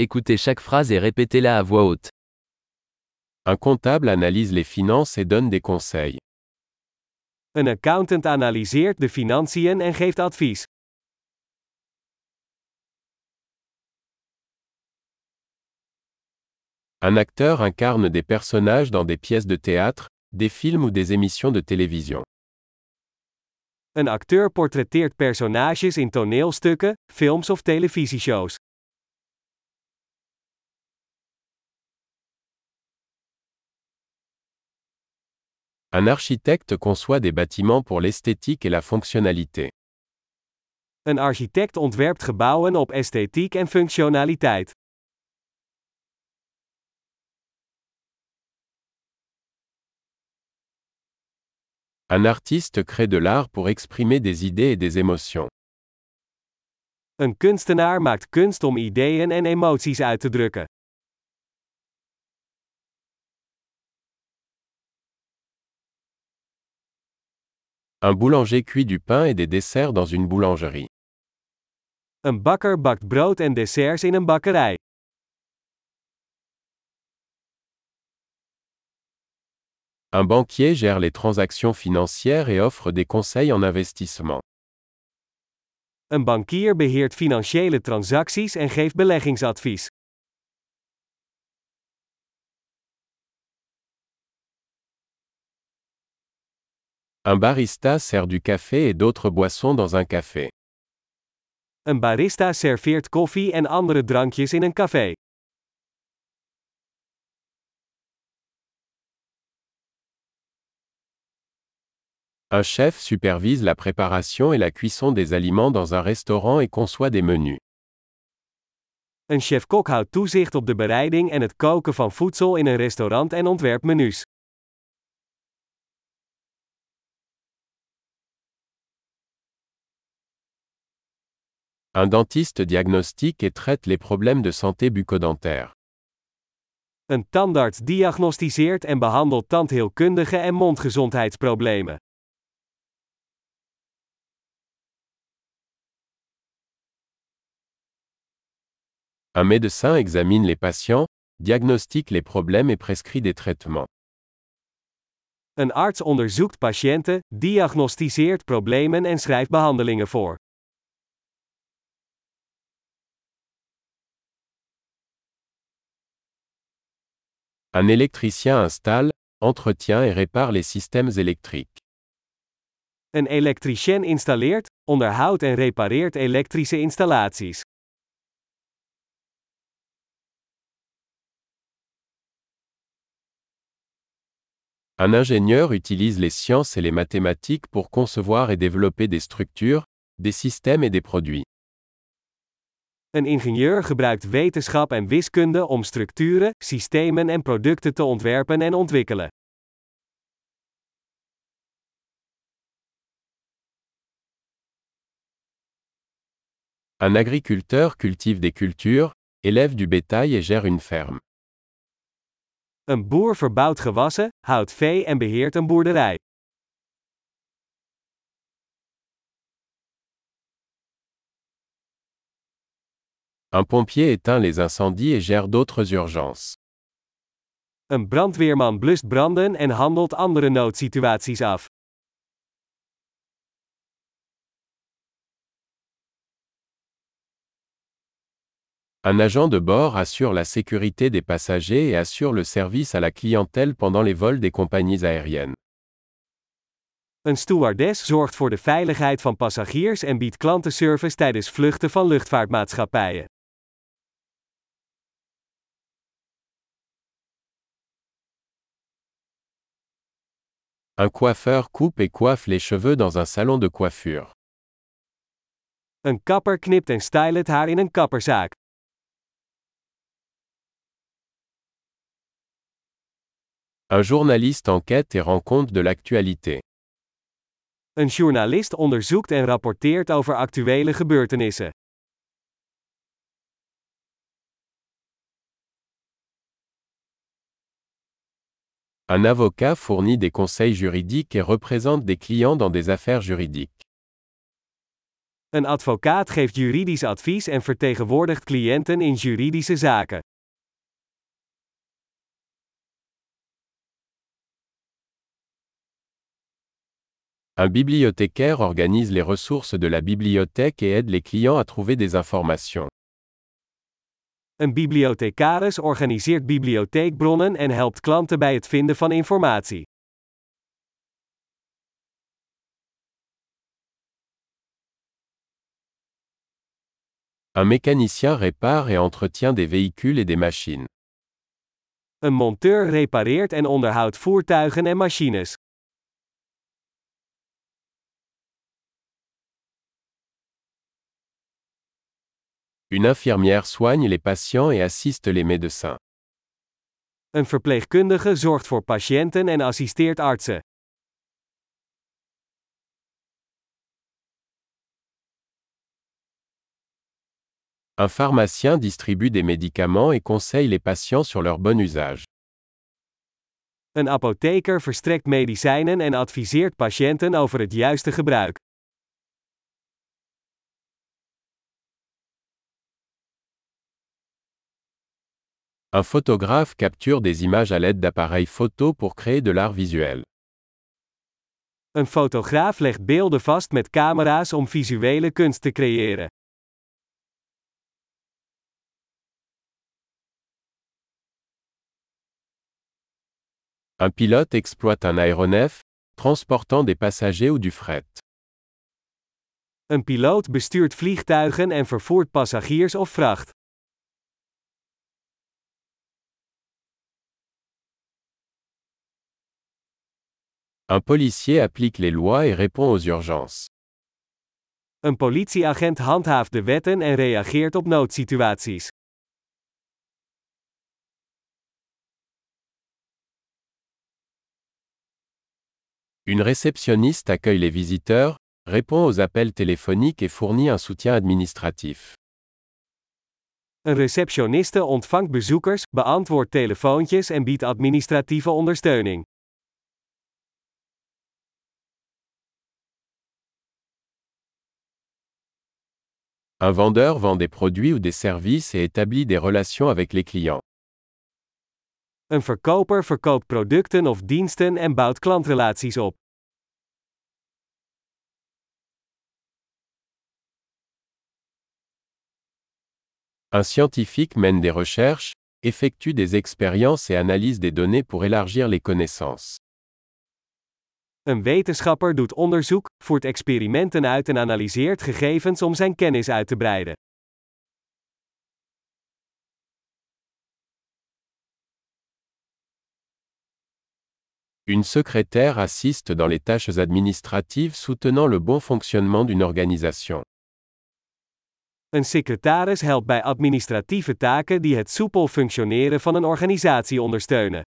Écoutez chaque phrase et répétez-la à voix haute. Un comptable analyse les finances et donne des conseils. Een accountant analyseert de financiën en geeft advies. Un acteur incarne des personnages dans des pièces de théâtre, des films ou des émissions de télévision. Een acteur portretteert personages in toneelstukken, films of televisieshows. Un architecte conçoit des bâtiments pour l'esthétique et la fonctionnalité. Een architect ontwerpt gebouwen op esthetiek en functionaliteit. Un artiste crée de l'art pour exprimer des idées et des émotions. Een kunstenaar maakt kunst om ideeën en emoties uit te drukken. Un boulanger cuit du pain et des desserts dans une boulangerie. Een bakker bakt brood en desserts in een bakkerij. Un banquier gère les transactions financières et offre des conseils en investissement. Een bankier beheert financiële transacties en geeft beleggingsadvies. Un barista sert du café et d'autres boissons dans un café. Een barista serveert koffie en andere drankjes in een café. Un chef supervise la préparation et la cuisson des aliments dans un restaurant et conçoit des menus. Een chef-kok houdt toezicht op de bereiding en het koken van voedsel in een restaurant en ontwerpt menus. Un dentiste diagnostique et traite les problèmes de santé bucco-dentaire. Een tandarts diagnosticeert en behandelt tandheelkundige en mondgezondheidsproblemen. Un médecin examine les patients, diagnostique les problèmes et prescrit des traitements. Een arts onderzoekt patiënten, diagnosticeert problemen en schrijft behandelingen voor. Un électricien installe, entretient et répare les systèmes électriques. Een elektricien installeert, onderhoudt en repareert elektrische installaties. Un ingénieur utilise les sciences et les mathématiques pour concevoir et développer des structures, des systèmes et des produits. Een ingenieur gebruikt wetenschap en wiskunde om structuren, systemen en producten te ontwerpen en ontwikkelen. Un agriculteur cultive des cultures, élève du bétail et gère une ferme. Een boer verbouwt gewassen, houdt vee en beheert een boerderij. Un pompier éteint les incendies et gère d'autres urgences. Een brandweerman blust branden en handelt andere noodsituaties af. Un agent de bord assure la sécurité des passagers et assure le service à la clientèle pendant les vols des compagnies aériennes. Een stewardess zorgt voor de veiligheid van passagiers en biedt klantenservice tijdens vluchten van luchtvaartmaatschappijen. Un coiffeur coupe et coiffe les cheveux dans un salon de coiffure. Een kapper knipt en stylt het haar in een kapperzaak. Un journaliste enquête et rend compte de l'actualité. Een journalist onderzoekt en rapporteert over actuele gebeurtenissen. Un avocat fournit des conseils juridiques et représente des clients dans des affaires juridiques. Een advocaat geeft juridisch advies en vertegenwoordigt cliënten in juridische zaken. Un bibliothécaire organise les ressources de la bibliothèque et aide les clients à trouver des informations. Een bibliothecaris organiseert bibliotheekbronnen en helpt klanten bij het vinden van informatie. Un mécanicien répare et entretient des véhicules et des machines. Een monteur repareert en onderhoudt voertuigen en machines. Une infirmière soigne les patients et assiste les médecins. Een verpleegkundige zorgt voor patiënten en assisteert artsen. Un pharmacien distribue des médicaments et conseille les patients sur leur bon usage. Een apotheker verstrekt medicijnen en adviseert patiënten over het juiste gebruik. Un photographe capture des images à l'aide d'appareils photo pour créer de l'art visuel. Een fotograaf legt beelden vast met camera's om visuele kunst te creëren. Un pilote exploite un aéronef, transportant des passagers ou du fret. Een piloot bestuurt vliegtuigen en vervoert passagiers of vracht. Un policier applique les lois et répond aux urgences. Een politieagent handhaaft de wetten en reageert op noodsituaties. Une réceptionniste accueille les visiteurs, répond aux appels téléphoniques et fournit un soutien administratif. Een receptioniste ontvangt bezoekers, beantwoordt telefoontjes en biedt administratieve ondersteuning. Un vendeur vend des produits ou des services et établit des relations avec les clients. Een verkoper verkoopt producten of diensten en bouwt klantrelaties op. Un scientifique mène des recherches, effectue des expériences et analyse des données pour élargir les connaissances. Een wetenschapper doet onderzoek, voert experimenten uit en analyseert gegevens om zijn kennis uit te breiden. Une secrétaire assiste dans les tâches administratives soutenant le bon fonctionnement d'une organisation. Een secretaris helpt bij administratieve taken die het soepel functioneren van een organisatie ondersteunen.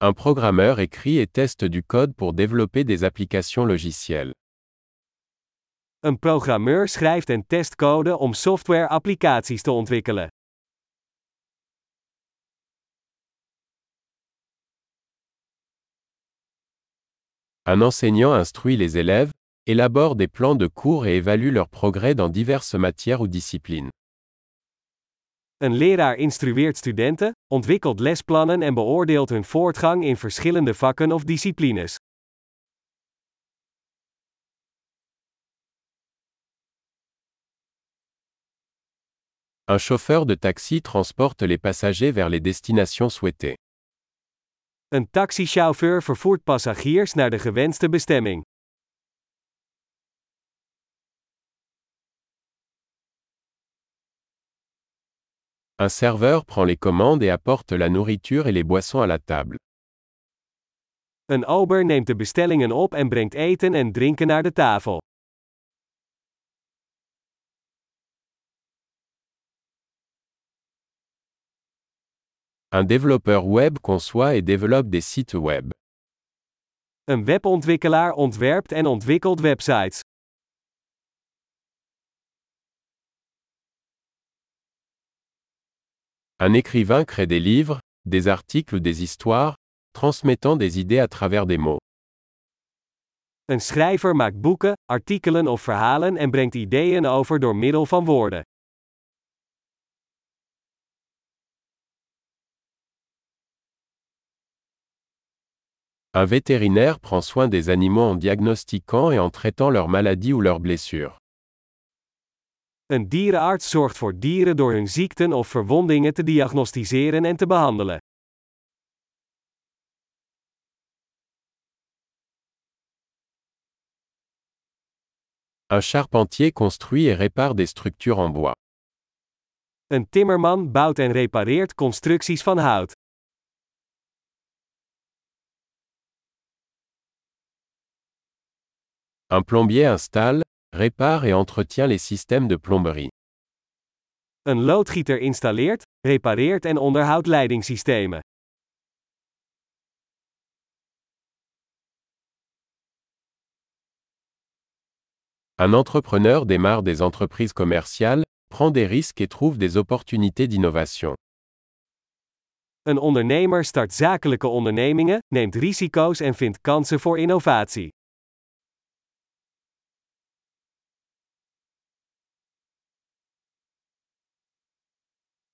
Un programmeur écrit et teste du code pour développer des applications logicielles. Een programmeur schrijft en test code om software-applicaties te ontwikkelen. Un enseignant instruit les élèves, élabore des plans de cours et évalue leur progrès dans diverses matières ou disciplines. Een leraar instrueert studenten, ontwikkelt lesplannen en beoordeelt hun voortgang in verschillende vakken of disciplines. Un chauffeur de taxi transporte les passagers vers les destinations souhaitées. Een taxichauffeur vervoert passagiers naar de gewenste bestemming. Un serveur prend les commandes et apporte la nourriture et les boissons à la table. Een ober neemt de bestellingen op en brengt eten en drinken naar de tafel. Un développeur web conçoit et développe des sites web. Een webontwikkelaar ontwerpt en ontwikkelt websites. Un écrivain crée des livres, des articles ou des histoires, transmettant des idées à travers des mots. Een schrijver maakt boeken, artikelen of verhalen en brengt ideeën over door middel van woorden. Un vétérinaire prend soin des animaux en diagnostiquant et en traitant leurs maladies ou leurs blessures. Een dierenarts zorgt voor dieren door hun ziekten of verwondingen te diagnosticeren en te behandelen. Un charpentier construit et répare des structures en bois. Een timmerman bouwt en repareert constructies van hout. Un plombier installe, répare et entretient les systèmes de plomberie. Een loodgieter installeert, repareert en onderhoudt leidingssystemen. Un entrepreneur démarre des entreprises commerciales, prend des risques et trouve des opportunités d'innovation. Een ondernemer start zakelijke ondernemingen, neemt risico's en vindt kansen voor innovatie.